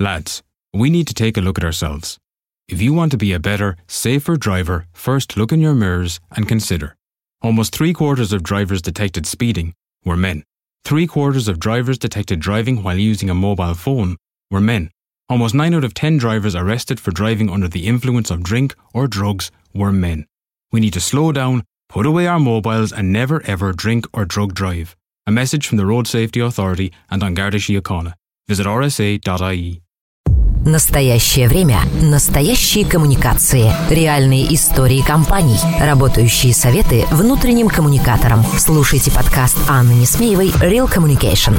Lads, we need to take a look at ourselves. If you want to be a better, safer driver, first look in your mirrors and consider. Almost three quarters of drivers detected speeding were men. Three quarters of drivers detected driving while using a mobile phone were men. Almost 9 out of 10 drivers arrested for driving under the influence of drink or drugs were men. We need to slow down, put away our mobiles, and never ever drink or drug drive. A message from the Road Safety Authority and on Garda Síochána. Visit rsa.ie. Настоящее время. Настоящие коммуникации. Реальные истории компаний. Работающие советы внутренним коммуникаторам. Слушайте подкаст Анны Несмеевой «Real Communication».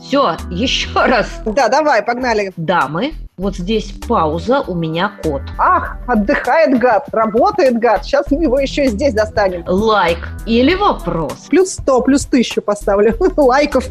Все, еще раз. Да, давай, погнали. Дамы, вот здесь пауза, у меня кот. Ах, отдыхает гад, работает гад. Сейчас мы его еще и здесь достанем. Лайк или вопрос? Плюс сто, плюс тысячу поставлю лайков.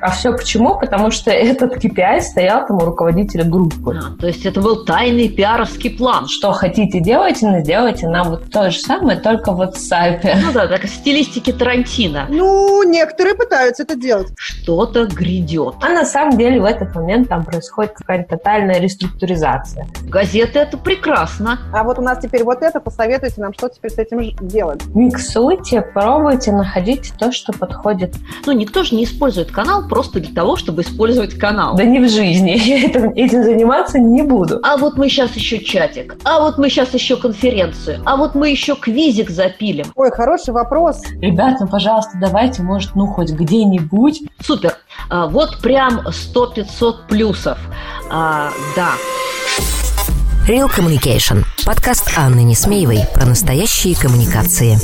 А все почему? Потому что этот KPI стоял там у руководителя группы. А, то есть это был тайный пиаровский план. Что хотите делайте, но делайте нам вот то же самое, только в WhatsApp. Ну да, так в стилистике Тарантино. Ну, некоторые пытаются это делать. Что-то грядет. А на самом деле в этот момент там происходит какая-то тотальная реструктуризация. Газеты это прекрасно. А вот у нас теперь вот это, посоветуйте нам, что теперь с этим делать. Миксуйте, пробуйте, находите то, что подходит. Ну, никто же не использует канал просто для того, чтобы использовать канал. Да не в жизни. Я этим, этим заниматься не буду. А вот мы сейчас еще чатик, а вот мы сейчас еще конференцию, а вот мы еще квизик запилим. Ой, хороший вопрос. Ребята, пожалуйста, давайте, может, ну, хоть где-нибудь. Супер. А, вот прям 100-500 плюсов. А, да. Real Communication. Подкаст Анны Несмеевой про настоящие коммуникации.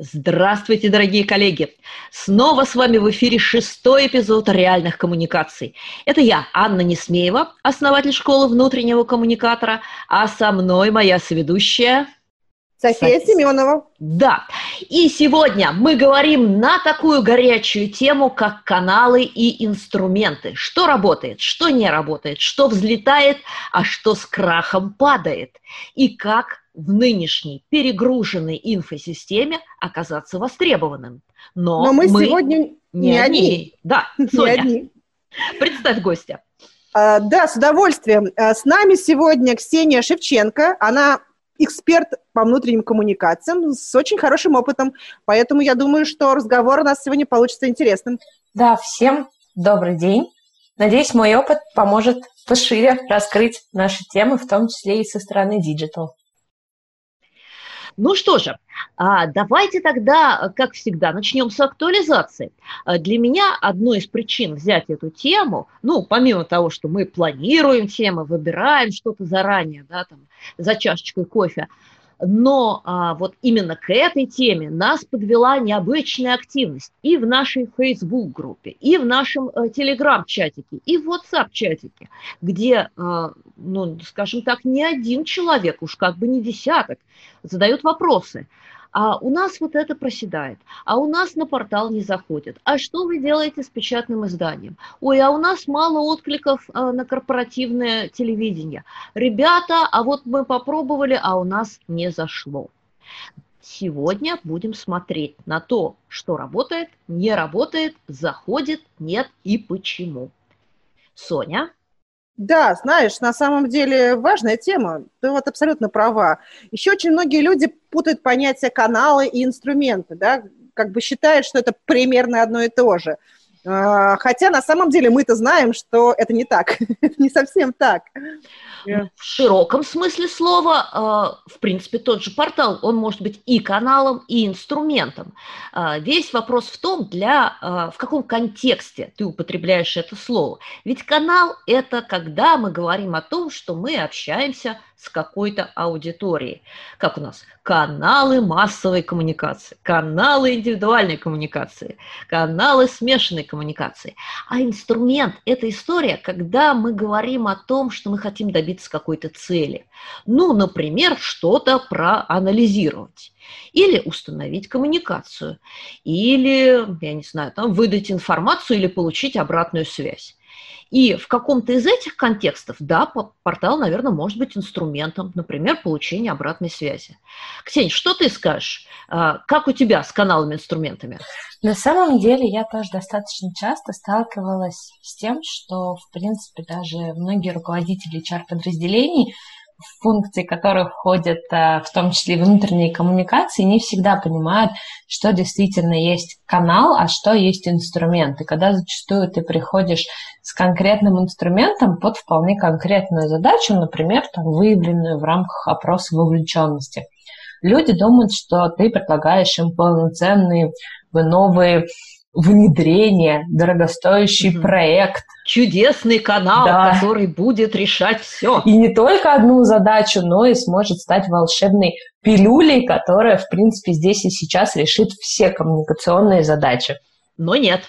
Здравствуйте, дорогие коллеги! Снова с вами в эфире шестой эпизод реальных коммуникаций. Это я, Анна Несмеева, основатель школы внутреннего коммуникатора, а со мной моя соведущая София София. Семенова. Да, и сегодня мы говорим на такую горячую тему, как каналы и инструменты. Что работает, что не работает, что взлетает, а что с крахом падает. И как в нынешней перегруженной инфосистеме оказаться востребованным. Но, Но мы сегодня не, не одни. одни. Да, не Соня, одни. представь гостя. А, Да, с удовольствием. А, С нами сегодня Ксения Шевченко. Она эксперт по внутренним коммуникациям с очень хорошим опытом. Поэтому я думаю, что разговор у нас сегодня получится интересным. Да, всем добрый день. Надеюсь, мой опыт поможет пошире раскрыть наши темы, в том числе и со стороны digital. Ну что же, а, давайте тогда, как всегда, начнем с актуализации. А, Для меня одной из причин взять эту тему, ну, помимо того, что мы планируем темы, выбираем что-то заранее, да, там, за чашечкой кофе, но а, вот именно к этой теме нас подвела необычная активность и в нашей Facebook-группе, и в нашем э, Telegram-чатике, и в WhatsApp-чатике, где, а, ну, скажем так, не один человек, уж как бы не десяток, задают вопросы. А у нас вот это проседает, а у нас на портал не заходит. А что вы делаете с печатным изданием? Ой, а у нас мало откликов а, на корпоративное телевидение. Ребята, а вот мы попробовали, а у нас не зашло. Сегодня будем смотреть на то, что работает, не работает, заходит, нет и почему. Соня? Да, знаешь, на самом деле важная тема. Ты вот абсолютно права. Еще очень многие люди путают понятия каналы и инструменты, да, как бы считают, что это примерно одно и то же. А, Хотя на самом деле мы-то знаем, что это не так, это не совсем так. В широком смысле слова, э, в принципе, тот же портал, он может быть и каналом, и инструментом. А, Весь вопрос в том, для, э, в каком контексте ты употребляешь это слово. Ведь канал – это когда мы говорим о том, что мы общаемся с какой-то аудиторией. Как у нас? Каналы массовой коммуникации, каналы индивидуальной коммуникации, каналы смешанной коммуникации. А инструмент – это история, когда мы говорим о том, что мы хотим добиться какой-то цели. Ну, например, что-то проанализировать. Или установить коммуникацию. Или, я не знаю, там, выдать информацию или получить обратную связь. И в каком-то из этих контекстов, да, портал, наверное, может быть инструментом, например, получения обратной связи. Ксения, что ты скажешь? А, как у тебя с каналами-инструментами? На самом деле я тоже достаточно часто сталкивалась с тем, что, в принципе, даже многие руководители HR-подразделений функции которых входят э, в том числе внутренние коммуникации, не всегда понимают, что действительно есть канал, а что есть инструмент. И когда зачастую ты приходишь с конкретным инструментом под вполне конкретную задачу, например, там, выявленную в рамках опроса вовлеченности, люди думают, что ты предлагаешь им полноценные новые внедрение, дорогостоящий mm-hmm. проект. Чудесный канал, да. который будет решать все. И не только одну задачу, но и сможет стать волшебной пилюлей, которая, в принципе, здесь и сейчас решит все коммуникационные задачи. Но нет.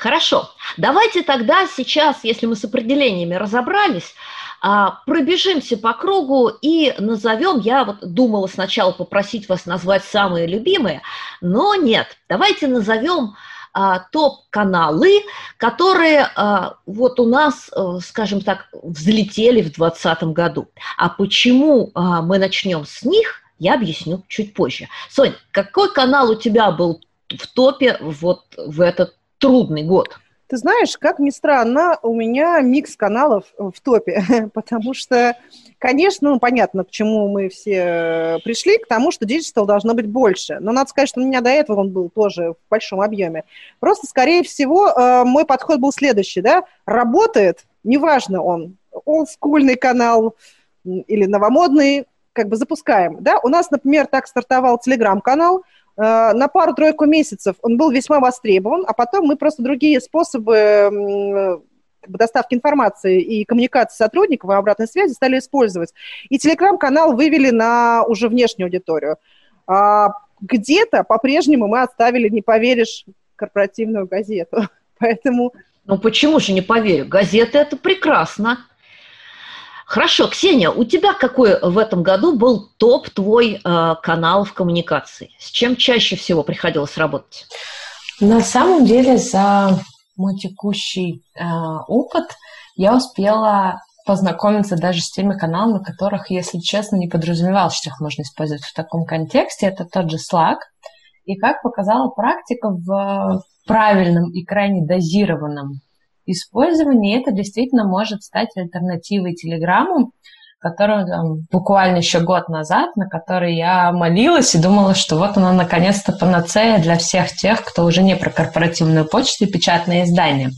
Хорошо. Давайте тогда сейчас, если мы с определениями разобрались, а, пробежимся по кругу и назовем, я вот думала сначала попросить вас назвать самые любимые, но нет, давайте назовем а, топ-каналы, которые а, вот у нас, э, скажем так, взлетели в 2020 году. А почему мы начнем с них, я объясню чуть позже. Сонь, какой канал у тебя был в топе вот в этот трудный год? Ты знаешь, как ни странно, у меня микс каналов в топе, потому что, конечно, ну, понятно, к чему мы все пришли, к тому, что digital должно быть больше. Но надо сказать, что у меня до этого он был тоже в большом объеме. Просто, скорее всего, э, мой подход был следующий, да, работает, неважно он, олдскульный канал или новомодный, как бы запускаем, да. У нас, например, так стартовал телеграм-канал – Э, на пару-тройку месяцев он был весьма востребован, а потом мы просто другие способы бы, доставки информации и коммуникации сотрудников и обратной связи стали использовать. И телеграм-канал вывели на уже внешнюю аудиторию. А где-то по-прежнему мы оставили, не поверишь, корпоративную газету. Поэтому... Ну почему же не поверю? Газеты – это прекрасно. Хорошо, Ксения, у тебя какой в этом году был топ твой э, канал в коммуникации? С чем чаще всего приходилось работать? На самом деле за мой текущий э, опыт я успела познакомиться даже с теми каналами, которых, если честно, не подразумевал, что их можно использовать в таком контексте. Это тот же Slack. И как показала практика, в правильном и крайне дозированном использования, это действительно может стать альтернативой Телеграму, которую там, буквально еще год назад, на который я молилась и думала, что вот она наконец-то панацея для всех тех, кто уже не про корпоративную почту и печатные издания.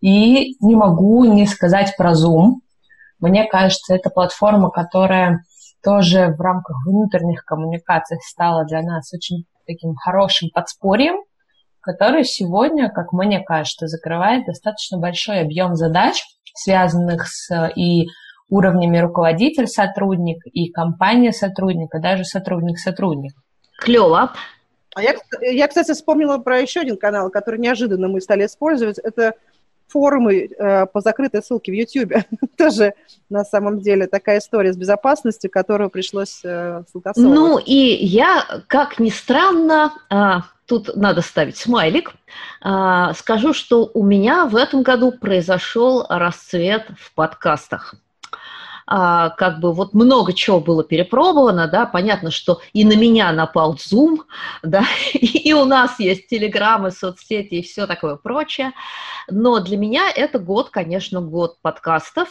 И не могу не сказать про Zoom. Мне кажется, это платформа, которая тоже в рамках внутренних коммуникаций стала для нас очень таким хорошим подспорьем, который сегодня, как мне кажется, закрывает достаточно большой объем задач, связанных с и уровнями руководитель-сотрудник, и компания-сотрудник, и даже сотрудник-сотрудник. Клево. А я, я, кстати, вспомнила про еще один канал, который неожиданно мы стали использовать. Это форумы э, по закрытой ссылке в YouTube. Тоже на самом деле такая история с безопасностью, которую пришлось э, Ну и я, как ни странно, э, тут надо ставить смайлик. А, скажу, что у меня в этом году произошел расцвет в подкастах. А, как бы вот много чего было перепробовано, да, понятно, что и на меня напал Zoom, да, и у нас есть телеграммы, соцсети и все такое прочее, но для меня это год, конечно, год подкастов,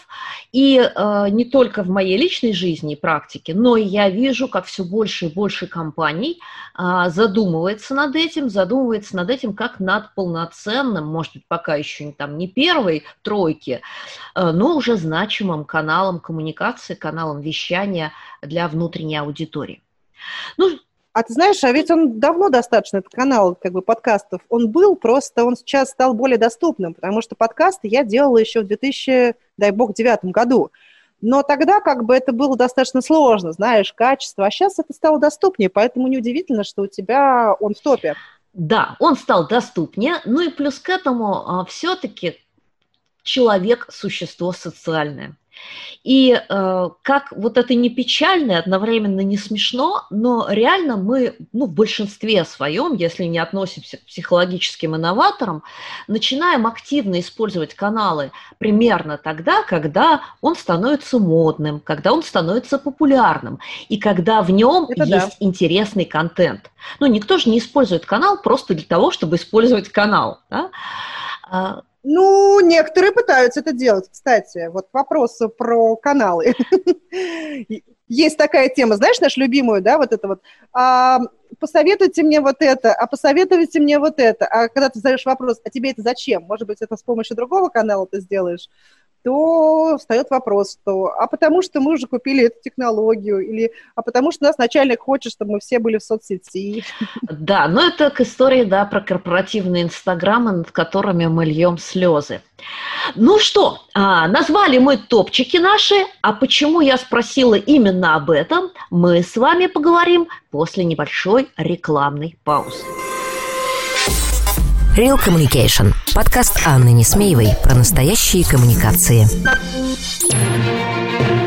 и э, не только в моей личной жизни и практике, но и я вижу, как все больше и больше компаний э, задумывается над этим, задумывается над этим как над полноценным, может быть, пока еще не там не первой тройки, э, но уже значимым каналом коммуникации коммуникации, каналом вещания для внутренней аудитории. Ну, а ты знаешь, а ведь он давно достаточно, этот канал как бы подкастов, он был, просто он сейчас стал более доступным, потому что подкасты я делала еще в 2000, дай бог, девятом году. Но тогда как бы это было достаточно сложно, знаешь, качество, а сейчас это стало доступнее, поэтому неудивительно, что у тебя он в топе. Да, он стал доступнее, ну и плюс к этому а, все-таки человек – существо социальное. И э, как вот это не печально, одновременно не смешно, но реально мы, ну, в большинстве своем, если не относимся к психологическим инноваторам, начинаем активно использовать каналы примерно тогда, когда он становится модным, когда он становится популярным, и когда в нем это есть да. интересный контент. Ну, никто же не использует канал просто для того, чтобы использовать канал. Да? Ну, некоторые пытаются это делать, кстати. Вот вопрос про каналы. Есть такая тема, знаешь, нашу любимую, да, вот это вот. А, посоветуйте мне вот это, а посоветуйте мне вот это. А когда ты задаешь вопрос, а тебе это зачем? Может быть, это с помощью другого канала ты сделаешь? То встает вопрос, что а потому что мы уже купили эту технологию, или а потому что нас начальник хочет, чтобы мы все были в соцсети. Да, но это к истории, да, про корпоративные инстаграмы, над которыми мы льем слезы. Ну что, а, назвали мы топчики наши, а почему я спросила именно об этом, мы с вами поговорим после небольшой рекламной паузы. Real Communication. Подкаст Анны Несмеевой про настоящие коммуникации.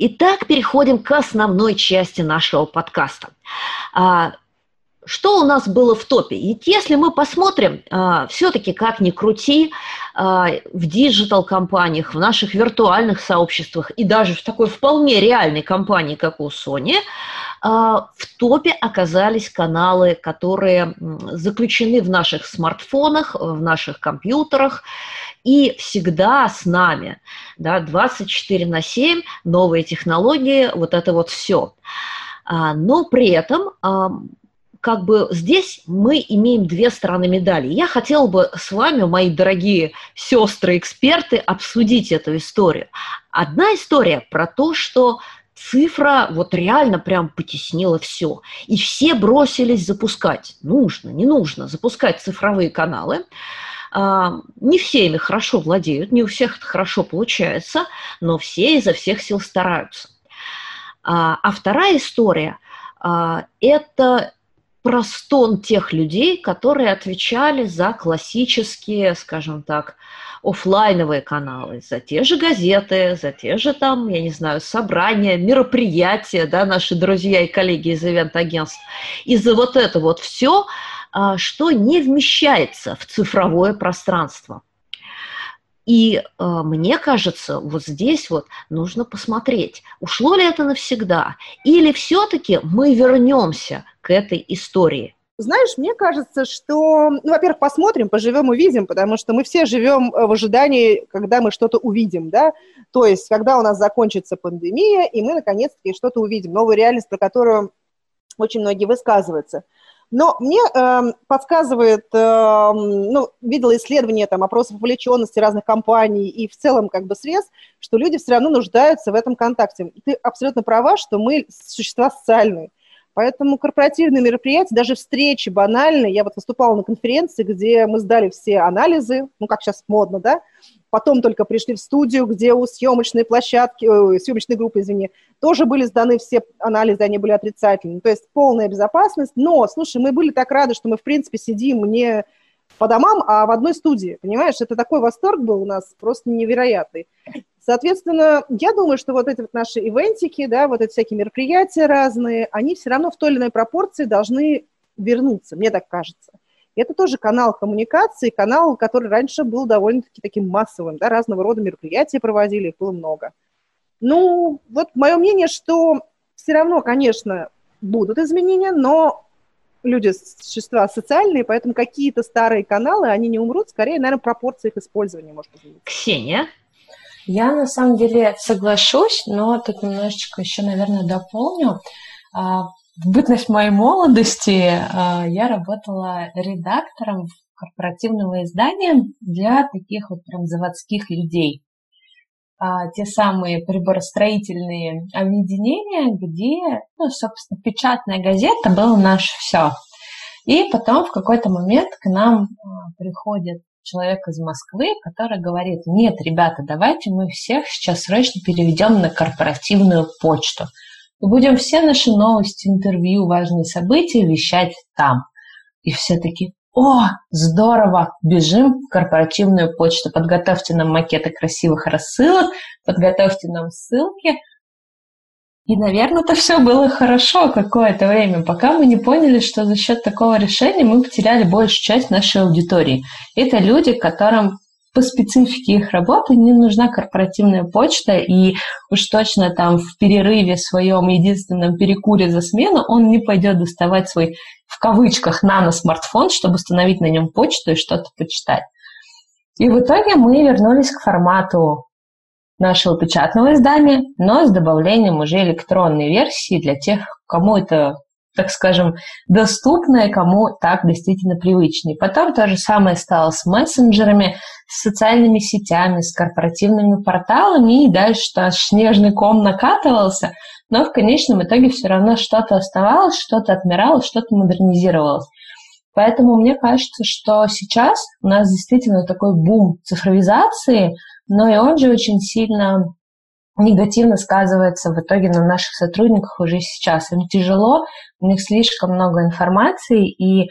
Итак, переходим к основной части нашего подкаста. А, что у нас было в топе? И если мы посмотрим, а, все-таки как ни крути, а, в digital-компаниях, в наших виртуальных сообществах и даже в такой вполне реальной компании, как у Сони, в топе оказались каналы, которые заключены в наших смартфонах, в наших компьютерах, и всегда с нами, да, 24 на 7, новые технологии, вот это вот все. А, но при этом как бы здесь мы имеем две стороны медали. Я хотела бы с вами, мои дорогие сестры-эксперты, обсудить эту историю. Одна история про то, что цифра вот реально прям потеснила все. И все бросились запускать. Нужно, не нужно запускать цифровые каналы. А, не все ими хорошо владеют, не у всех это хорошо получается, но все изо всех сил стараются. А, а вторая история а, – это про стон тех людей, которые отвечали за классические, скажем так, офлайновые каналы, за те же газеты, за те же там, я не знаю, собрания, мероприятия, да, наши друзья и коллеги из ивент-агентств. И за вот это вот все – что не вмещается в цифровое пространство. И э, мне кажется, вот здесь вот нужно посмотреть, ушло ли это навсегда, или все-таки мы вернемся к этой истории. Знаешь, мне кажется, что, ну, во-первых, посмотрим, поживем, увидим, потому что мы все живем в ожидании, когда мы что-то увидим, да, то есть, когда у нас закончится пандемия, и мы, наконец-таки, что-то увидим, новую реальность, про которую очень многие высказываются – но мне э, подсказывает, э, ну, видела исследования там опросов вовлеченности разных компаний и в целом как бы срез, что люди все равно нуждаются в этом контакте. ты абсолютно права, что мы существа социальные. Поэтому корпоративные мероприятия, даже встречи банальные, я вот выступала на конференции, где мы сдали все анализы, ну, как сейчас модно, да, потом только пришли в студию, где у съемочной площадки, э, съемочной группы, извини, тоже были сданы все анализы, они были отрицательные. То есть полная безопасность. Но, слушай, мы были так рады, что мы, в принципе, сидим не по домам, а в одной студии, понимаешь? Это такой восторг был у нас просто невероятный. Соответственно, я думаю, что вот эти вот наши ивентики, да, вот эти всякие мероприятия разные, они все равно в той или иной пропорции должны вернуться, мне так кажется. Это тоже канал коммуникации, канал, который раньше был довольно-таки таким массовым, да, разного рода мероприятия проводили, их было много. Ну, вот мое мнение, что все равно, конечно, будут изменения, но люди существа социальные, поэтому какие-то старые каналы, они не умрут, скорее, наверное, пропорция их использования может измениться. Ксения? Я на самом деле соглашусь, но тут немножечко еще, наверное, дополню. В бытность моей молодости а, я работала редактором корпоративного издания для таких вот прям заводских людей. А, те самые приборостроительные объединения, где, ну, собственно, печатная газета была наше все. И потом в какой-то момент к нам а, приходит человек из Москвы, который говорит, нет, ребята, давайте мы всех сейчас срочно переведем на корпоративную почту. И будем все наши новости, интервью, важные события вещать там. И все таки о, здорово, бежим в корпоративную почту, подготовьте нам макеты красивых рассылок, подготовьте нам ссылки. И, наверное, это все было хорошо какое-то время, пока мы не поняли, что за счет такого решения мы потеряли большую часть нашей аудитории. Это люди, которым по специфике их работы не нужна корпоративная почта, и уж точно там в перерыве своем единственном перекуре за смену он не пойдет доставать свой в кавычках нано-смартфон, чтобы установить на нем почту и что-то почитать. И в итоге мы вернулись к формату нашего печатного издания, но с добавлением уже электронной версии для тех, кому это так скажем, доступное, кому так действительно привычнее. Потом то же самое стало с мессенджерами, с социальными сетями, с корпоративными порталами, и дальше аж снежный ком накатывался, но в конечном итоге все равно что-то оставалось, что-то отмирало, что-то модернизировалось. Поэтому мне кажется, что сейчас у нас действительно такой бум цифровизации, но и он же очень сильно негативно сказывается в итоге на наших сотрудниках уже сейчас. Им тяжело, у них слишком много информации, и э,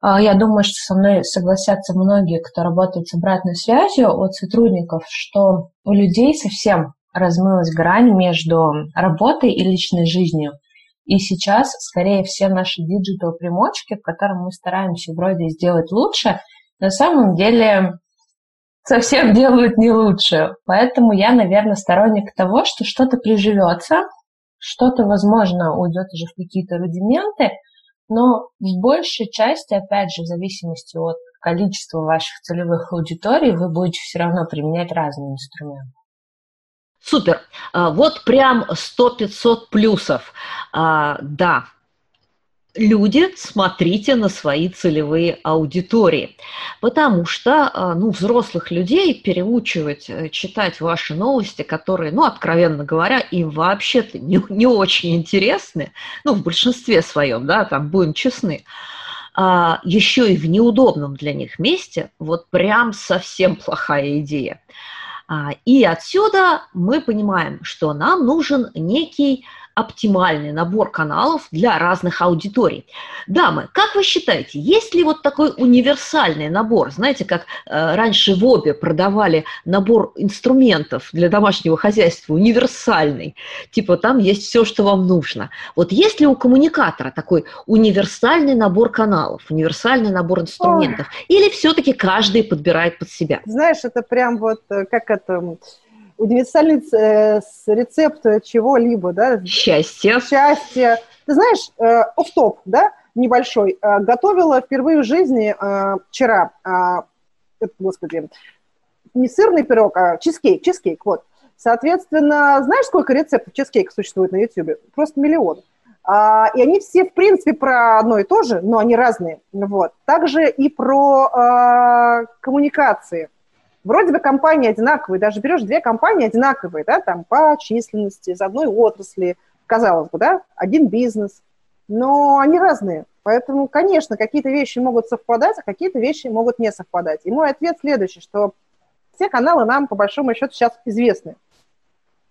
я думаю, что со мной согласятся многие, кто работает с обратной связью от сотрудников, что у людей совсем размылась грань между работой и личной жизнью. И сейчас, скорее, все наши диджитал-примочки, в котором мы стараемся вроде сделать лучше, на самом деле совсем делают не лучше. Поэтому я, наверное, сторонник того, что что-то приживется, что-то, возможно, уйдет уже в какие-то рудименты, но в большей части, опять же, в зависимости от количества ваших целевых аудиторий, вы будете все равно применять разные инструменты. Супер. А, вот прям 100-500 плюсов. А, да, люди, смотрите на свои целевые аудитории, потому что а, ну, взрослых людей переучивать э, читать ваши новости, которые, ну, откровенно говоря, им вообще-то не, не очень интересны, ну, в большинстве своем, да, там будем честны, а, еще и в неудобном для них месте, вот прям совсем плохая идея. А, и отсюда мы понимаем, что нам нужен некий оптимальный набор каналов для разных аудиторий. Дамы, как вы считаете, есть ли вот такой универсальный набор? Знаете, как э, раньше в обе продавали набор инструментов для домашнего хозяйства, универсальный, типа там есть все, что вам нужно. Вот есть ли у коммуникатора такой универсальный набор каналов, универсальный набор инструментов? Ой. Или все-таки каждый подбирает под себя? Знаешь, это прям вот э, как это универсальный э, рецепт чего-либо, да? Счастье. Счастье. Ты знаешь, э, оф-топ, да, небольшой, э, готовила впервые в жизни вчера, господи, не сырный пирог, а чизкейк, чизкейк, вот. Соответственно, знаешь, сколько рецептов чизкейка существует на YouTube? Просто миллион. А, и они все, в принципе, про одно и то же, но они разные. Вот. Также и про а, коммуникации. Вроде бы компании одинаковые, даже берешь две компании одинаковые, да, там по численности, из одной отрасли, казалось бы, да, один бизнес, но они разные. Поэтому, конечно, какие-то вещи могут совпадать, а какие-то вещи могут не совпадать. И мой ответ следующий, что все каналы нам, по большому счету, сейчас известны.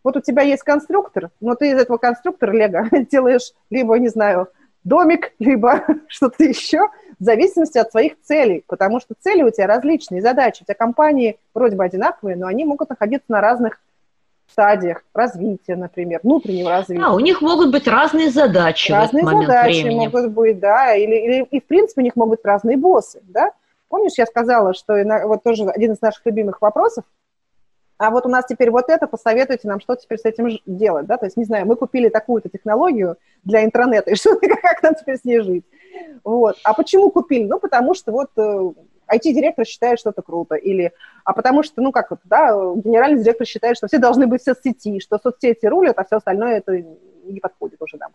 Вот у тебя есть конструктор, но ты из этого конструктора Лего делаешь либо, не знаю, домик, либо что-то еще, в зависимости от своих целей, потому что цели у тебя различные, задачи. У тебя компании вроде бы одинаковые, но они могут находиться на разных стадиях развития, например, внутреннего развития. А, у них могут быть разные задачи разные в этот задачи времени. могут быть, да, или, или и в принципе у них могут быть разные боссы, да. Помнишь, я сказала, что вот тоже один из наших любимых вопросов а вот у нас теперь вот это, посоветуйте нам, что теперь с этим делать, да, то есть, не знаю, мы купили такую-то технологию для интернета, и что, как нам теперь с ней жить, вот. А почему купили? Ну, потому что вот IT-директор э, считает, что это круто, или, а потому что, ну, как вот, да, генеральный директор считает, что все должны быть в соцсети, что соцсети рулят, а все остальное это не подходит уже нам.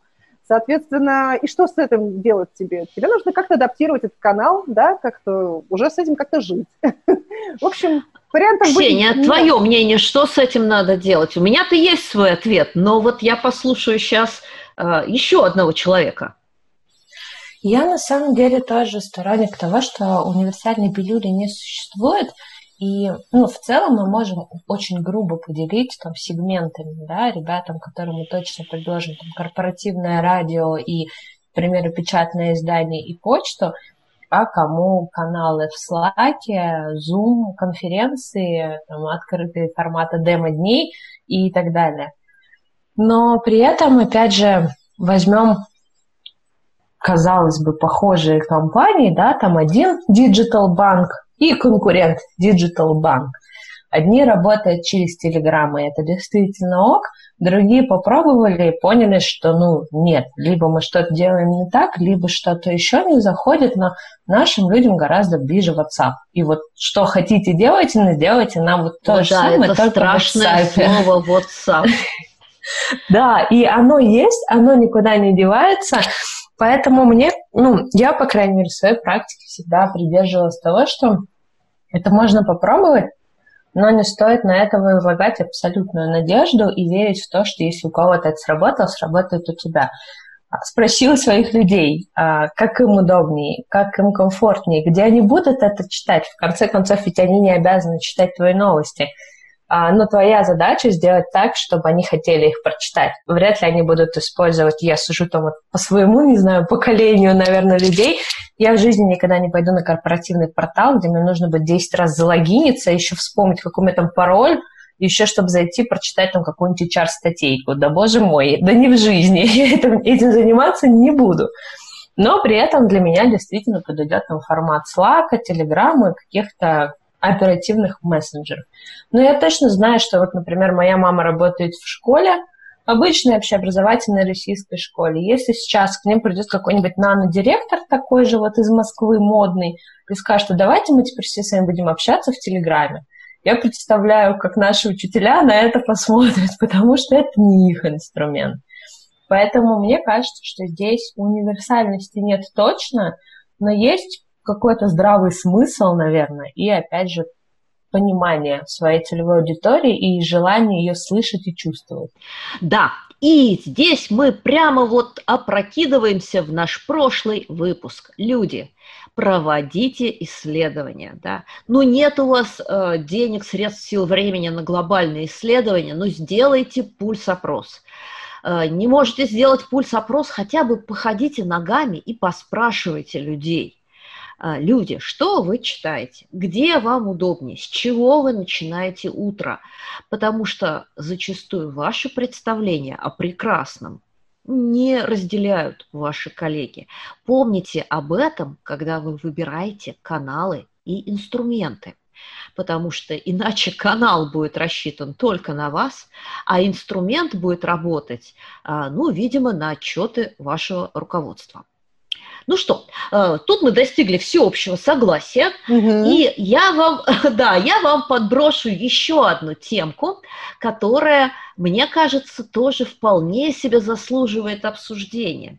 Соответственно, и что с этим делать тебе? Тебе нужно как-то адаптировать этот канал, да, как-то уже с этим как-то жить. В общем, вариантов Сеня, быть... твое мнение, что с этим надо делать? У меня-то есть свой ответ, но вот я послушаю сейчас э, еще одного человека. Я на самом деле тоже сторонник того, что универсальной пилюли не существует, и ну, в целом мы можем очень грубо поделить там сегментами, да, ребятам, которым мы точно предложим там, корпоративное радио и, к примеру, печатное издание и почту, а кому каналы в Slack, Zoom, конференции, там, открытые форматы демо-дней и так далее. Но при этом, опять же, возьмем, казалось бы, похожие компании, да, там один Digital Bank – и конкурент Digital Bank. Одни работают через Telegram, и это действительно ок, другие попробовали и поняли, что, ну, нет, либо мы что-то делаем не так, либо что-то еще не заходит, но нашим людям гораздо ближе WhatsApp. И вот что хотите делайте, но сделайте нам вот то О, же да, самое, это только страшное в WhatsApp. слово WhatsApp. Да, и оно есть, оно никуда не девается, поэтому мне, ну, я, по крайней мере, в своей практике всегда придерживалась того, что это можно попробовать, но не стоит на это возлагать абсолютную надежду и верить в то, что если у кого-то это сработало, сработает у тебя. Спросил своих людей, а, как им удобнее, как им комфортнее, где они будут это читать. В конце концов, ведь они не обязаны читать твои новости. А, но твоя задача сделать так, чтобы они хотели их прочитать. Вряд ли они будут использовать, я сужу там вот по своему, не знаю, поколению, наверное, людей. Я в жизни никогда не пойду на корпоративный портал, где мне нужно будет 10 раз залогиниться, еще вспомнить, какой у меня там пароль, еще чтобы зайти, прочитать там какую-нибудь HR-статейку. Да боже мой, да не в жизни, я этим, этим заниматься не буду. Но при этом для меня действительно подойдет там формат Slack, Telegram и каких-то оперативных мессенджеров. Но я точно знаю, что вот, например, моя мама работает в школе, обычной общеобразовательной российской школе. Если сейчас к ним придет какой-нибудь нано-директор такой же вот из Москвы модный и скажет, что давайте мы теперь все с вами будем общаться в Телеграме, я представляю, как наши учителя на это посмотрят, потому что это не их инструмент. Поэтому мне кажется, что здесь универсальности нет точно, но есть какой-то здравый смысл, наверное, и, опять же, понимание своей целевой аудитории и желание ее слышать и чувствовать. Да, и здесь мы прямо вот опрокидываемся в наш прошлый выпуск. Люди, проводите исследования. Да? Ну, нет у вас э, денег, средств, сил, времени на глобальные исследования, но сделайте пульс-опрос. Э, не можете сделать пульс-опрос, хотя бы походите ногами и поспрашивайте людей. А, люди, что вы читаете, где вам удобнее, с чего вы начинаете утро, потому что зачастую ваши представления о прекрасном не разделяют ваши коллеги. Помните об этом, когда вы выбираете каналы и инструменты потому что иначе канал будет рассчитан только на вас, а инструмент будет работать, а, ну, видимо, на отчеты вашего руководства. Ну что, э, тут мы достигли всеобщего согласия, угу. и я вам, да, я вам подброшу еще одну темку, которая, мне кажется, тоже вполне себе заслуживает обсуждения.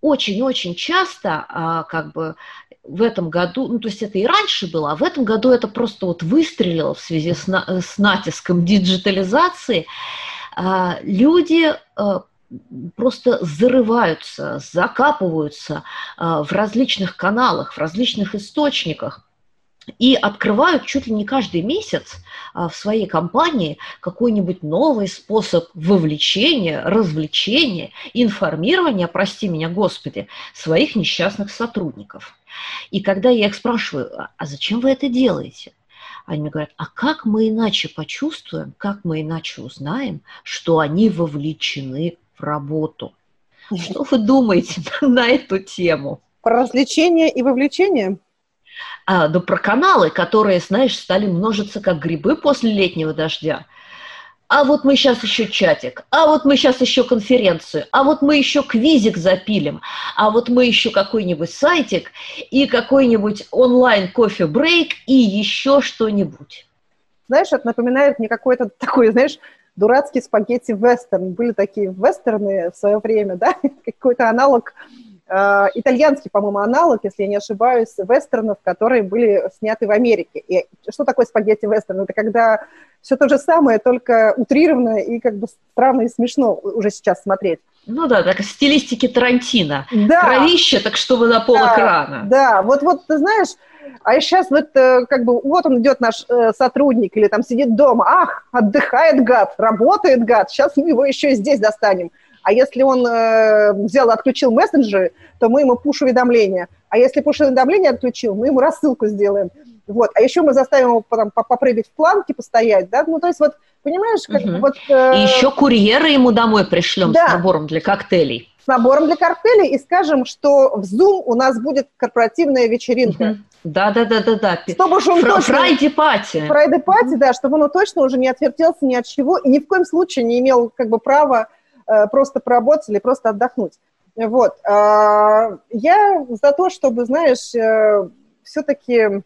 Очень-очень часто, а, как бы, в этом году, ну, то есть это и раньше было, а в этом году это просто вот выстрелило в связи с, на, с натиском диджитализации, а, люди э, просто зарываются, закапываются а, в различных каналах, в различных источниках и открывают чуть ли не каждый месяц а, в своей компании какой-нибудь новый способ вовлечения, развлечения, информирования, прости меня, Господи, своих несчастных сотрудников. И когда я их спрашиваю, а зачем вы это делаете? Они мне говорят, а как мы иначе почувствуем, как мы иначе узнаем, что они вовлечены в работу. Что вы думаете на эту тему? Про развлечения и вовлечение? А, да про каналы, которые, знаешь, стали множиться как грибы после летнего дождя. А вот мы сейчас еще чатик, а вот мы сейчас еще конференцию, а вот мы еще квизик запилим, а вот мы еще какой-нибудь сайтик и какой-нибудь онлайн кофе-брейк и еще что-нибудь. Знаешь, это напоминает мне какой-то такой, знаешь, дурацкий спагетти-вестерн. Были такие вестерны в свое время, да, какой-то аналог Э, итальянский, по-моему, аналог, если я не ошибаюсь, вестернов, которые были сняты в Америке. И что такое спагетти вестерн? Это когда все то же самое, только утрированно и как бы странно и смешно уже сейчас смотреть. Ну да, так стилистики Тарантино. Да. Кровище, так чтобы на пол да, экрана. Да, вот, вот ты знаешь, а сейчас вот э, как бы вот он идет наш э, сотрудник или там сидит дома, ах, отдыхает гад, работает гад, сейчас мы его еще и здесь достанем. А если он э, взял и отключил мессенджеры, то мы ему пуш-уведомления. А если пуш-уведомления отключил, мы ему рассылку сделаем. Вот. А еще мы заставим его потом попрыгать в планке, постоять, да? Ну, то есть вот, понимаешь, как угу. вот... Э... И еще курьеры ему домой пришлем да. с набором для коктейлей. С набором для коктейлей и скажем, что в Zoom у нас будет корпоративная вечеринка. Да, да, да, да, да. Чтобы уж он Фра- точно... Фрайди пати. Фрайди пати, да, чтобы он точно уже не отвертелся ни от чего и ни в коем случае не имел как бы права Э, просто поработать или просто отдохнуть. Вот. А, я за то, чтобы, знаешь, э, все-таки...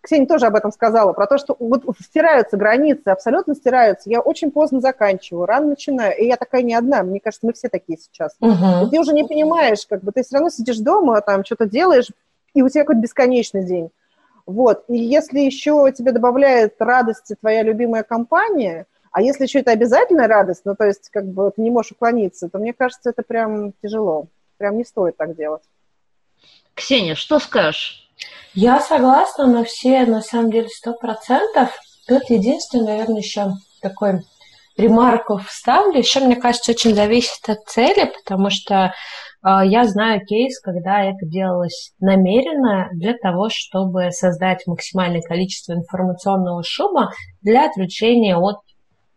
Ксения тоже об этом сказала, про то, что вот стираются границы, абсолютно стираются. Я очень поздно заканчиваю, рано начинаю, и я такая не одна, мне кажется, мы все такие сейчас. Угу. ты уже не понимаешь, как бы ты все равно сидишь дома, там что-то делаешь, и у тебя какой-то бесконечный день. Вот, и если еще тебе добавляет радости твоя любимая компания, а если еще это обязательная радость, ну, то есть, как бы, ты не можешь уклониться, то, мне кажется, это прям тяжело. Прям не стоит так делать. Ксения, что скажешь? Я согласна на все, на самом деле, сто процентов. Тут единственное, наверное, еще такой ремарку вставлю. Еще, мне кажется, очень зависит от цели, потому что э, я знаю кейс, когда это делалось намеренно для того, чтобы создать максимальное количество информационного шума для отвлечения от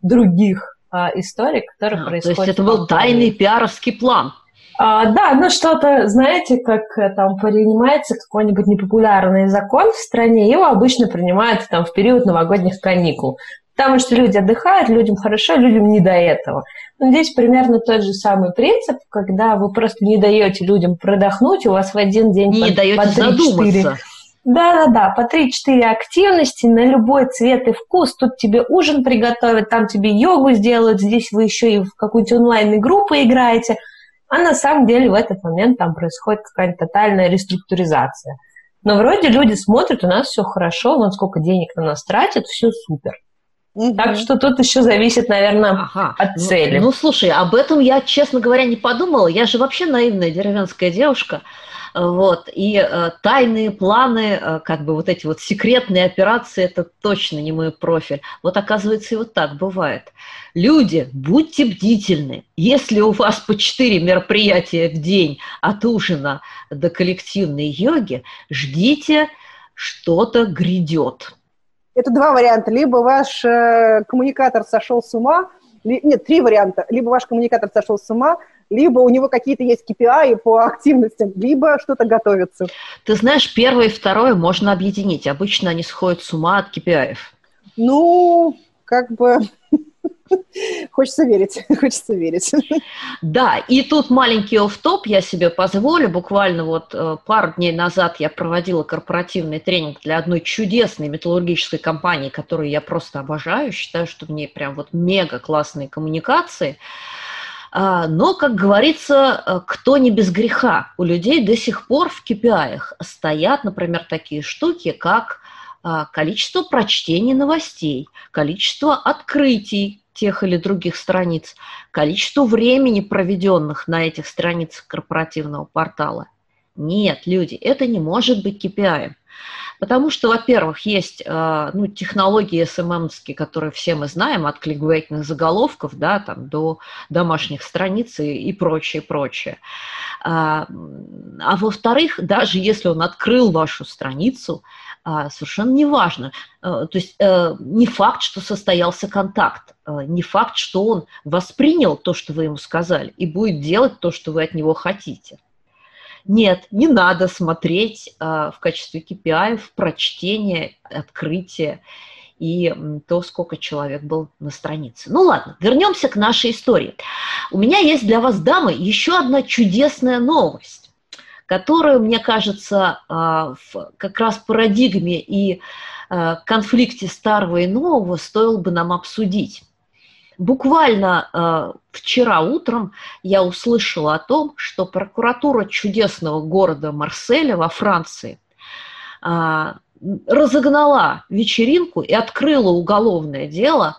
других а, историй, которые а, происходят. То есть это был тайный пиаровский план. А, да, ну что-то, знаете, как э, там принимается какой-нибудь непопулярный закон в стране, его обычно принимают там в период новогодних каникул. Потому что люди отдыхают, людям хорошо, людям не до этого. Но здесь примерно тот же самый принцип, когда вы просто не даете людям продохнуть, у вас в один день не по, даете по 3, задуматься. 4, да-да-да, по 3-4 активности на любой цвет и вкус. Тут тебе ужин приготовят, там тебе йогу сделают, здесь вы еще и в какую-нибудь онлайн-игру поиграете. А на самом деле в этот момент там происходит какая-то тотальная реструктуризация. Но вроде люди смотрят, у нас все хорошо, вон сколько денег на нас тратят, все супер. Угу. Так что тут еще зависит, наверное, ага. от ну, цели. Ну, ну, слушай, об этом я, честно говоря, не подумала. Я же вообще наивная деревенская девушка. Вот. И э, тайные планы, э, как бы вот эти вот секретные операции, это точно не мой профиль. Вот оказывается, и вот так бывает. Люди, будьте бдительны. Если у вас по четыре мероприятия в день от ужина до коллективной йоги, ждите, что-то грядет. Это два варианта. Либо ваш э, коммуникатор сошел с ума, ли, нет, три варианта. Либо ваш коммуникатор сошел с ума, либо у него какие-то есть KPI по активностям, либо что-то готовится. Ты знаешь, первое и второе можно объединить. Обычно они сходят с ума от KPI. Ну, как бы Хочется верить, хочется верить. Да, и тут маленький оф-топ я себе позволю. Буквально вот э, пару дней назад я проводила корпоративный тренинг для одной чудесной металлургической компании, которую я просто обожаю. Считаю, что в ней прям вот мега классные коммуникации. А, но, как говорится, э, кто не без греха. У людей до сих пор в KPI стоят, например, такие штуки, как а, количество прочтений новостей, количество открытий тех или других страниц, количество времени, проведенных на этих страницах корпоративного портала. Нет, люди, это не может быть KPI. Потому что, во-первых, есть э, ну, технологии SMM, которые все мы знаем, от кликбейтных заголовков да, там, до домашних страниц и, и прочее, прочее. А, а во-вторых, даже если он открыл вашу страницу, а, совершенно неважно. Э, то есть э, не факт, что состоялся контакт, не факт, что он воспринял то, что вы ему сказали, и будет делать то, что вы от него хотите. Нет, не надо смотреть а, в качестве KPI в прочтение, открытие и то, сколько человек был на странице. Ну ладно, вернемся к нашей истории. У меня есть для вас, дамы, еще одна чудесная новость, которую, мне кажется, а, в как раз парадигме и а, конфликте старого и нового стоило бы нам обсудить. Буквально э, вчера утром я услышала о том, что прокуратура чудесного города Марселя во Франции э, разогнала вечеринку и открыла уголовное дело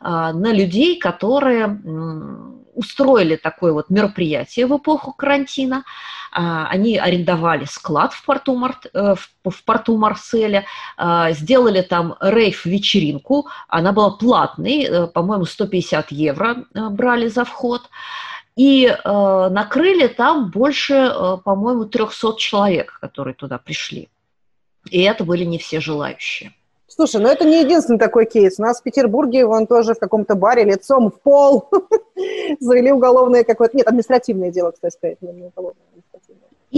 э, на людей, которые э, устроили такое вот мероприятие в эпоху карантина. А, они арендовали склад в порту, Март, э, в порту Марселя, а, сделали там рейв-вечеринку. Она была платной, э, по-моему, 150 евро э, брали за вход. И накрыли там больше, по-моему, 300 человек, которые туда пришли. И это были не все желающие. Слушай, ну это не единственный такой кейс. У нас в Петербурге вон тоже в каком-то баре лицом в пол завели уголовное какое-то... Нет, административное дело, кстати сказать, не уголовное.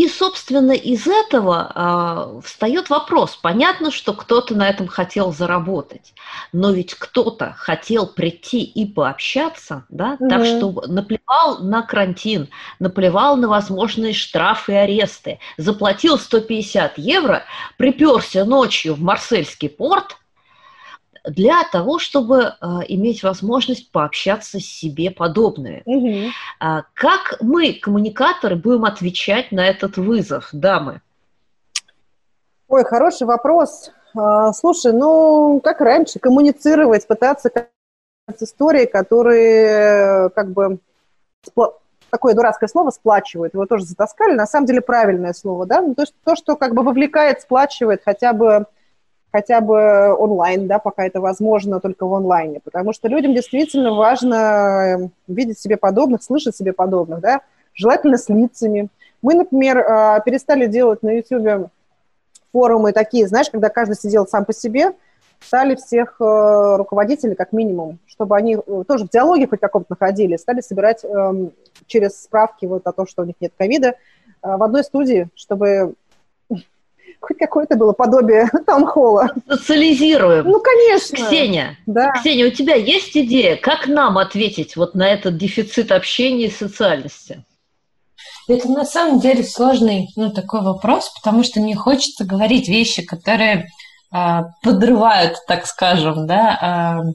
И, собственно, из этого э, встает вопрос. Понятно, что кто-то на этом хотел заработать, но ведь кто-то хотел прийти и пообщаться, да, угу. так что наплевал на карантин, наплевал на возможные штрафы и аресты, заплатил 150 евро, приперся ночью в Марсельский порт – для того, чтобы э, иметь возможность пообщаться с себе подобными. Угу. А, как мы, коммуникаторы, будем отвечать на этот вызов, дамы? Ой, хороший вопрос. А, слушай, ну, как раньше, коммуницировать, пытаться с истории, которые как бы такое дурацкое слово сплачивают, его тоже затаскали, на самом деле правильное слово, да, ну, то, что, то, что как бы вовлекает, сплачивает хотя бы хотя бы онлайн, да, пока это возможно только в онлайне, потому что людям действительно важно э, видеть себе подобных, слышать себе подобных, да, желательно с лицами. Мы, например, э, перестали делать на YouTube форумы такие, знаешь, когда каждый сидел сам по себе, стали всех э, руководителей, как минимум, чтобы они тоже в диалоге хоть каком-то находились, стали собирать эм, через справки вот о том, что у них нет ковида, в одной студии, чтобы хоть какое-то было подобие таунхолла. Социализируем. Ну, конечно. Ксения, да. Ксения, у тебя есть идея, как нам ответить вот на этот дефицит общения и социальности? Это на самом деле сложный ну, такой вопрос, потому что не хочется говорить вещи, которые э, подрывают, так скажем, да, э,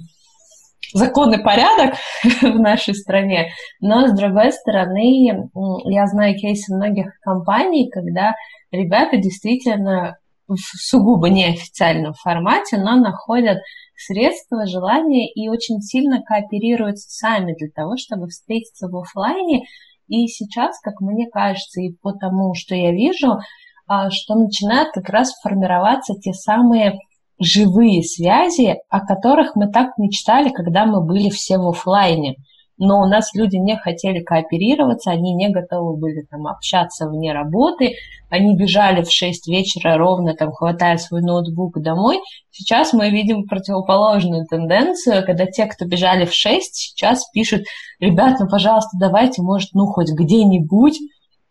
закон и порядок в нашей стране. Но, с другой стороны, я знаю кейсы многих компаний, когда ребята действительно в сугубо неофициальном формате, но находят средства, желания и очень сильно кооперируют сами для того, чтобы встретиться в офлайне. И сейчас, как мне кажется, и по тому, что я вижу, а, что начинают как раз формироваться те самые живые связи, о которых мы так мечтали, когда мы были все в офлайне но у нас люди не хотели кооперироваться, они не готовы были там общаться вне работы, они бежали в 6 вечера ровно, там, хватая свой ноутбук домой. Сейчас мы видим противоположную тенденцию, когда те, кто бежали в 6, сейчас пишут, ребят, ну, пожалуйста, давайте, может, ну, хоть где-нибудь,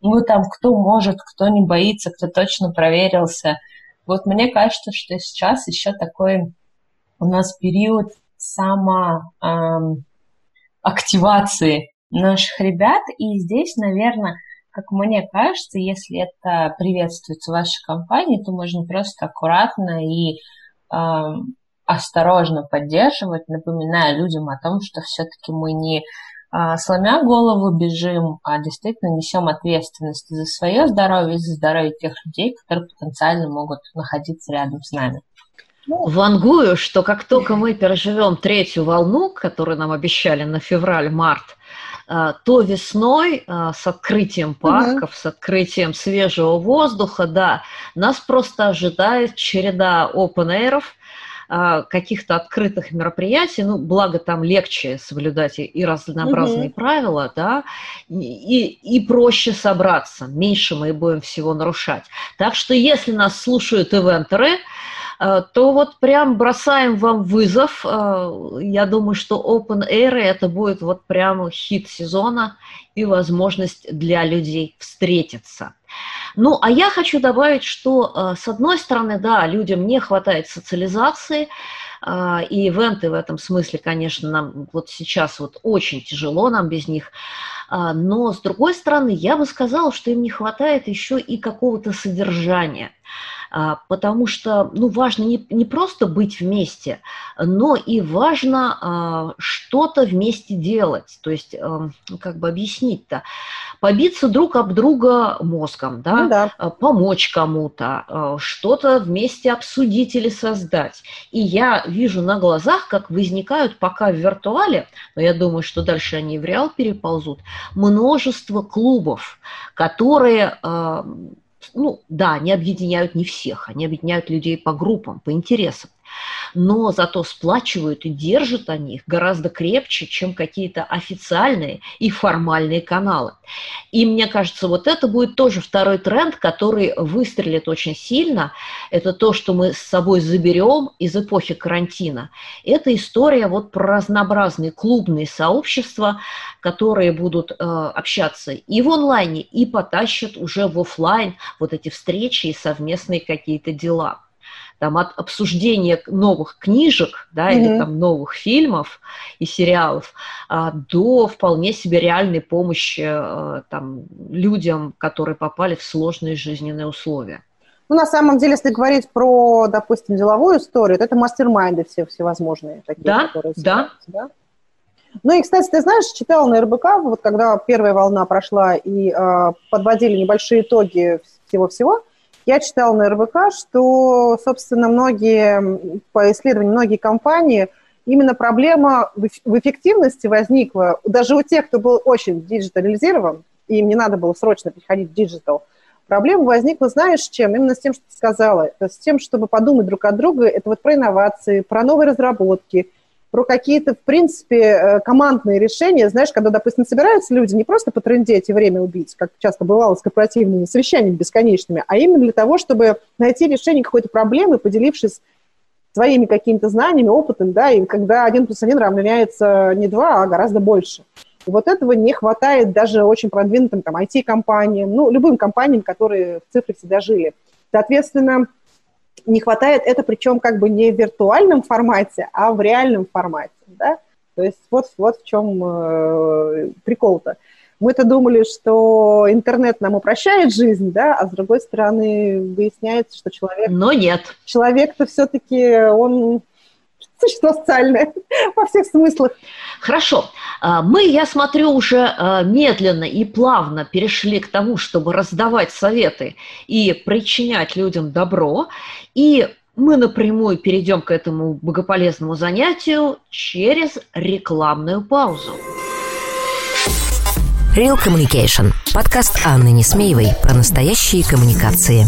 ну, там, кто может, кто не боится, кто точно проверился. Вот мне кажется, что сейчас еще такой у нас период само... Эм, активации наших ребят. И здесь, наверное, как мне кажется, если это приветствуется в вашей компании, то можно просто аккуратно и э, осторожно поддерживать, напоминая людям о том, что все-таки мы не э, сломя голову бежим, а действительно несем ответственность за свое здоровье и за здоровье тех людей, которые потенциально могут находиться рядом с нами. Ну, вангую, что как только мы переживем третью волну, которую нам обещали на февраль-март, э, то весной э, с открытием парков, угу. с открытием свежего воздуха, да, нас просто ожидает череда open-air, э, каких-то открытых мероприятий, ну, благо там легче соблюдать и разнообразные угу. правила, да, и, и проще собраться, меньше мы будем всего нарушать. Так что если нас слушают ивентеры, то вот прям бросаем вам вызов. Э, я думаю, что Open Air это будет вот прям хит сезона и возможность для людей встретиться. Ну, а я хочу добавить, что э, с одной стороны, да, людям не хватает социализации, и ивенты в этом смысле, конечно, нам вот сейчас вот очень тяжело нам без них. Но с другой стороны, я бы сказала, что им не хватает еще и какого-то содержания. А, потому что ну, важно не, не просто быть вместе, но и важно а, что-то вместе делать. То есть, а, как бы объяснить-то, побиться друг об друга мозгом, да, ну, да. помочь кому-то, что-то вместе обсудить или создать. И я вижу на глазах, как возникают пока в виртуале, но я думаю, что дальше они в реал переползут, множество клубов, которые ну да, они объединяют не всех, они объединяют людей по группам, по интересам но зато сплачивают и держат они их гораздо крепче, чем какие-то официальные и формальные каналы. И мне кажется, вот это будет тоже второй тренд, который выстрелит очень сильно. Это то, что мы с собой заберем из эпохи карантина. Это история вот про разнообразные клубные сообщества, которые будут э, общаться и в онлайне, и потащат уже в офлайн вот эти встречи и совместные какие-то дела там, от обсуждения новых книжек да, mm-hmm. или там, новых фильмов и сериалов а, до вполне себе реальной помощи а, там, людям, которые попали в сложные жизненные условия. Ну, на самом деле, если говорить про, допустим, деловую историю, то это mastermind ы все всевозможные. Такие, да, да. да. Ну и, кстати, ты знаешь, читала на РБК, вот когда первая волна прошла и э, подводили небольшие итоги всего-всего, я читала на РБК, что, собственно, многие, по исследованию, многие компании, именно проблема в эффективности возникла даже у тех, кто был очень диджитализирован, и им не надо было срочно переходить в digital, Проблема возникла, знаешь, чем? Именно с тем, что ты сказала. С тем, чтобы подумать друг о друге. Это вот про инновации, про новые разработки, про какие-то, в принципе, э, командные решения. Знаешь, когда, допустим, собираются люди не просто потрындеть и время убить, как часто бывало с корпоративными совещаниями бесконечными, а именно для того, чтобы найти решение какой-то проблемы, поделившись своими какими-то знаниями, опытом, да, и когда один плюс один равняется не два, а гораздо больше. И вот этого не хватает даже очень продвинутым там IT-компаниям, ну, любым компаниям, которые в цифре всегда жили. Соответственно, не хватает это, причем как бы не в виртуальном формате, а в реальном формате, да? То есть вот, вот в чем э, прикол-то. Мы-то думали, что интернет нам упрощает жизнь, да, а с другой стороны выясняется, что человек... Но нет. Человек-то все-таки, он существо социальное во всех смыслах. Хорошо. А, мы, я смотрю, уже а, медленно и плавно перешли к тому, чтобы раздавать советы и причинять людям добро. И мы напрямую перейдем к этому богополезному занятию через рекламную паузу. Real Communication. Подкаст Анны Несмеевой про настоящие коммуникации.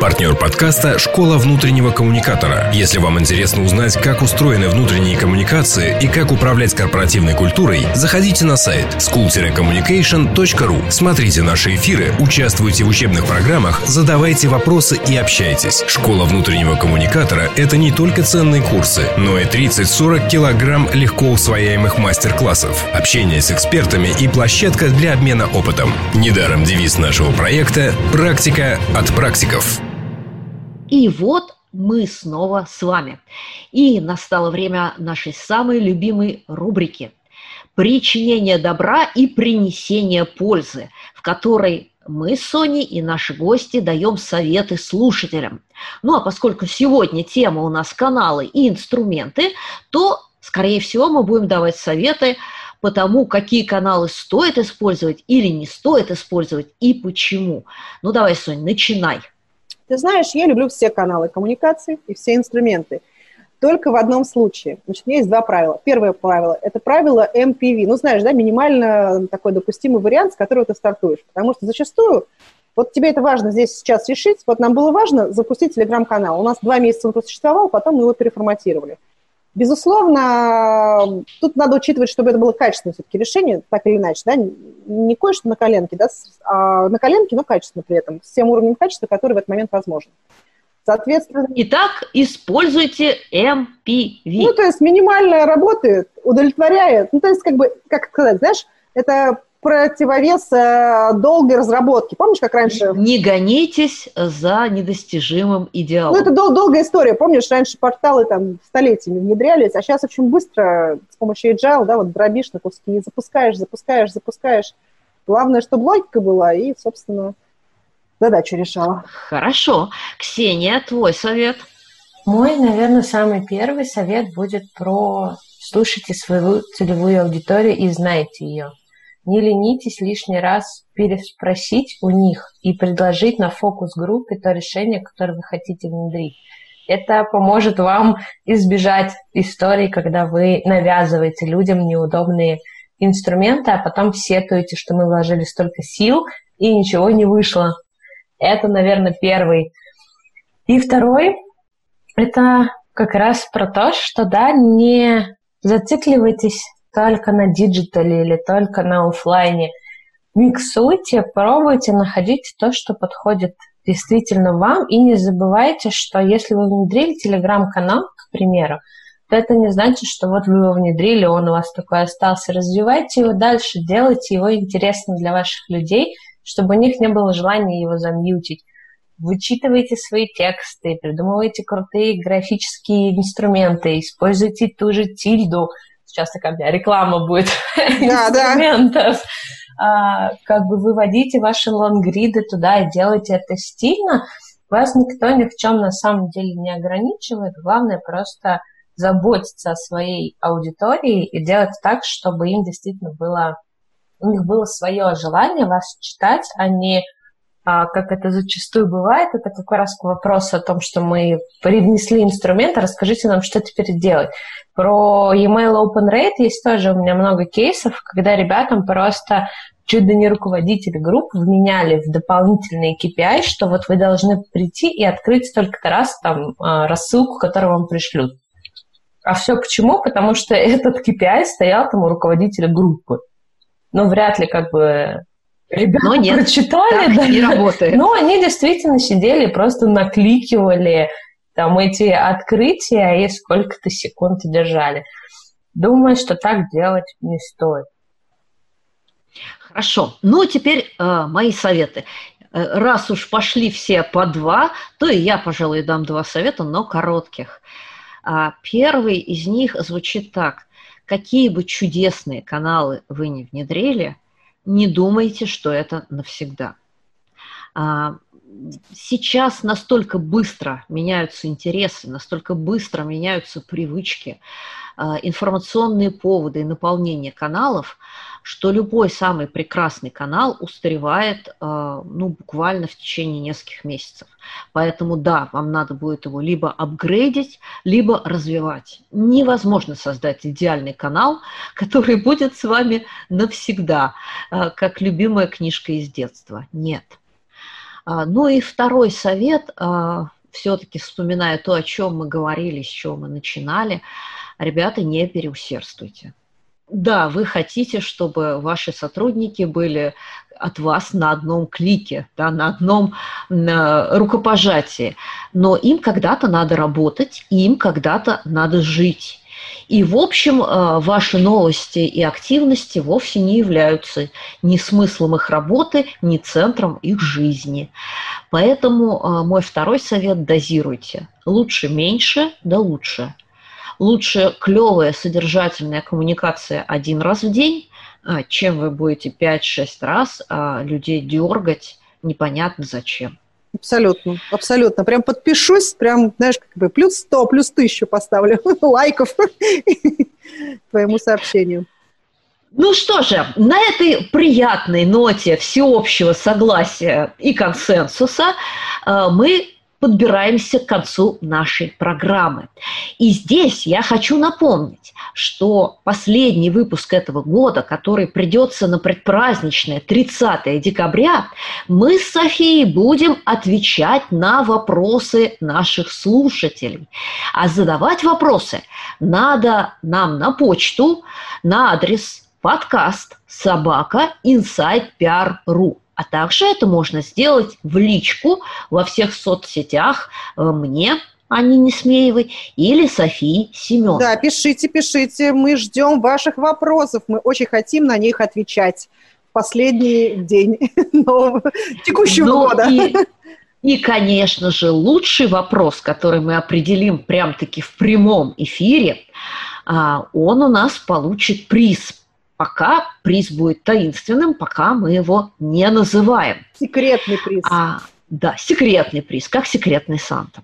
Партнер подкаста «Школа внутреннего коммуникатора». Если вам интересно узнать, как устроены внутренние коммуникации и как управлять корпоративной культурой, заходите на сайт school-communication.ru. Смотрите наши эфиры, участвуйте в учебных программах, задавайте вопросы и общайтесь. «Школа внутреннего коммуникатора» — это не только ценные курсы, но и 30-40 килограмм легко усвояемых мастер-классов, общение с экспертами и площадка для обмена опытом. Недаром девиз нашего проекта «Практика от практиков». И вот мы снова с вами. И настало время нашей самой любимой рубрики «Причинение добра и принесение пользы», в которой мы с Соней и наши гости даем советы слушателям. Ну а поскольку сегодня тема у нас каналы и инструменты, то, скорее всего, мы будем давать советы по тому, какие каналы стоит использовать или не стоит использовать и почему. Ну давай, Соня, начинай. Ты знаешь, я люблю все каналы коммуникации и все инструменты. Только в одном случае. Значит, у меня есть два правила. Первое правило – это правило MPV. Ну, знаешь, да, минимально такой допустимый вариант, с которого ты стартуешь. Потому что зачастую вот тебе это важно здесь сейчас решить. Вот нам было важно запустить телеграм-канал. У нас два месяца он просуществовал, потом мы его переформатировали. Безусловно, тут надо учитывать, чтобы это было качественное все-таки решение, так или иначе, да, не кое-что на коленке, да, а на коленке, но качественно при этом, с тем уровнем качества, который в этот момент возможен. Соответственно... Итак, используйте MPV. Ну, то есть минимальная работает, удовлетворяет. Ну, то есть, как бы, как сказать, знаешь, это противовес э, долгой разработки. Помнишь, как раньше? Не гонитесь за недостижимым идеалом. Ну, это дол- долгая история. Помнишь, раньше порталы там столетиями внедрялись, а сейчас очень быстро с помощью agile, да, вот дробишь на куски и запускаешь, запускаешь, запускаешь. Главное, чтобы логика была и, собственно, задачу решала. Хорошо. Ксения, твой совет? Мой, наверное, самый первый совет будет про слушайте свою целевую аудиторию и знайте ее. Не ленитесь лишний раз переспросить у них и предложить на фокус-группе то решение, которое вы хотите внедрить. Это поможет вам избежать историй, когда вы навязываете людям неудобные инструменты, а потом сетуете, что мы вложили столько сил и ничего не вышло. Это, наверное, первый. И второй, это как раз про то, что, да, не зацикливайтесь только на digital е или только на офлайне. Миксуйте, пробуйте находить то, что подходит действительно вам, и не забывайте, что если вы внедрили телеграм-канал, к примеру, то это не значит, что вот вы его внедрили, он у вас такой остался. Развивайте его дальше, делайте его интересным для ваших людей, чтобы у них не было желания его замьютить. Вычитывайте свои тексты, придумывайте крутые графические инструменты, используйте ту же тильду. Сейчас такая реклама будет да, инструментов. Да. А, как бы выводите ваши лонгриды туда и делайте это стильно. Вас никто ни в чем на самом деле не ограничивает. Главное просто заботиться о своей аудитории и делать так, чтобы им действительно было, у них было свое желание вас читать, а не а, как это зачастую бывает, это как раз к вопросу о том, что мы привнесли инструмент, расскажите нам, что теперь делать. Про email open rate есть тоже у меня много кейсов, когда ребятам просто чуть ли не руководители групп вменяли в дополнительные KPI, что вот вы должны прийти и открыть столько-то раз там а, рассылку, которую вам пришлют. А все почему? Потому что этот KPI стоял там у руководителя группы. Ну, вряд ли как бы ребята Но нет, прочитали. Да, не работает. Но они действительно сидели, просто накликивали там эти открытия и сколько-то секунд держали. Думаю, что так делать не стоит. Хорошо. Ну, теперь э, мои советы. Э, раз уж пошли все по два, то и я, пожалуй, дам два совета, но коротких. А первый из них звучит так. Какие бы чудесные каналы вы не внедрили, не думайте, что это навсегда. Сейчас настолько быстро меняются интересы, настолько быстро меняются привычки, а, информационные поводы и наполнение каналов, что любой самый прекрасный канал устаревает а, ну, буквально в течение нескольких месяцев. Поэтому да, вам надо будет его либо апгрейдить, либо развивать. Невозможно создать идеальный канал, который будет с вами навсегда, а, как любимая книжка из детства. Нет. Ну и второй совет, все-таки вспоминая то, о чем мы говорили, с чего мы начинали – ребята, не переусердствуйте. Да, вы хотите, чтобы ваши сотрудники были от вас на одном клике, да, на одном на рукопожатии, но им когда-то надо работать, им когда-то надо жить. И, в общем, э, ваши новости и активности вовсе не являются ни смыслом их работы, ни центром их жизни. Поэтому э, мой второй совет – дозируйте. Лучше меньше, да лучше лучше клевая содержательная коммуникация один раз в день, а, чем вы будете 5-6 раз людей дергать непонятно зачем. Абсолютно, абсолютно. Прям подпишусь, прям, знаешь, как бы плюс 100, плюс 1000 поставлю лайков твоему сообщению. Ну что же, на этой приятной ноте всеобщего согласия и консенсуса а, мы подбираемся к концу нашей программы. И здесь я хочу напомнить, что последний выпуск этого года, который придется на предпраздничное 30 декабря, мы с Софией будем отвечать на вопросы наших слушателей. А задавать вопросы надо нам на почту на адрес подкаст собака inside.pr.ru. А также это можно сделать в личку во всех соцсетях э, мне, Анне Несмеевой, или Софии Семеновой. Да, пишите, пишите. Мы ждем ваших вопросов. Мы очень хотим на них отвечать в последний день нового, текущего ну, года. И, и, конечно же, лучший вопрос, который мы определим прям-таки в прямом эфире, а, он у нас получит приз пока приз будет таинственным, пока мы его не называем. Секретный приз. А, да, секретный приз, как секретный Санта.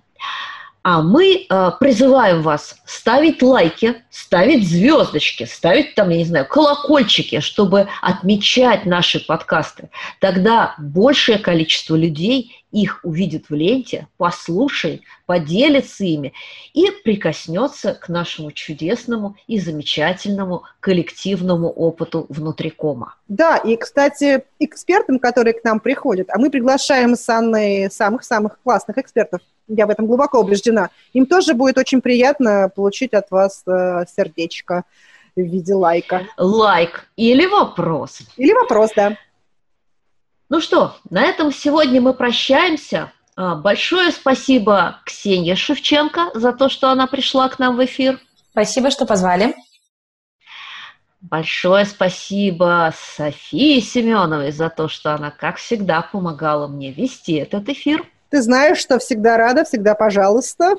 А мы э, призываем вас ставить лайки, ставить звездочки, ставить там, я не знаю, колокольчики, чтобы отмечать наши подкасты. Тогда большее количество людей их увидит в ленте, послушает, поделится ими и прикоснется к нашему чудесному и замечательному коллективному опыту внутрикома. Да, и, кстати, экспертам, которые к нам приходят, а мы приглашаем с Анной самых-самых классных экспертов, я в этом глубоко убеждена, им тоже будет очень приятно получить от вас э, сердечко в виде лайка. Лайк или вопрос. Или вопрос, да. Ну что, на этом сегодня мы прощаемся. А, большое спасибо Ксении Шевченко за то, что она пришла к нам в эфир. Спасибо, что позвали. Большое спасибо Софии Семеновой за то, что она, как всегда, помогала мне вести этот эфир. Ты знаешь, что всегда рада, всегда пожалуйста.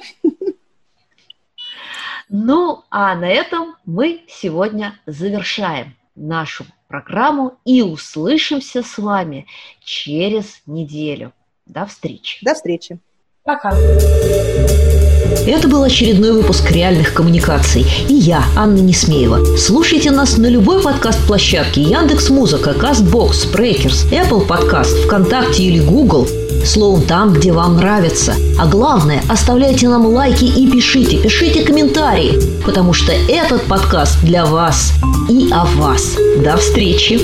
Ну, а на этом мы сегодня завершаем нашу программу и услышимся с вами через неделю. До встречи. До встречи. Пока. Это был очередной выпуск «Реальных коммуникаций». И я, Анна Несмеева. Слушайте нас на любой подкаст-площадке Яндекс Музыка, Кастбокс, Спрекерс, Apple Podcast, ВКонтакте или Google. Словом, там, где вам нравится. А главное, оставляйте нам лайки и пишите, пишите комментарии, потому что этот подкаст для вас и о вас. До встречи!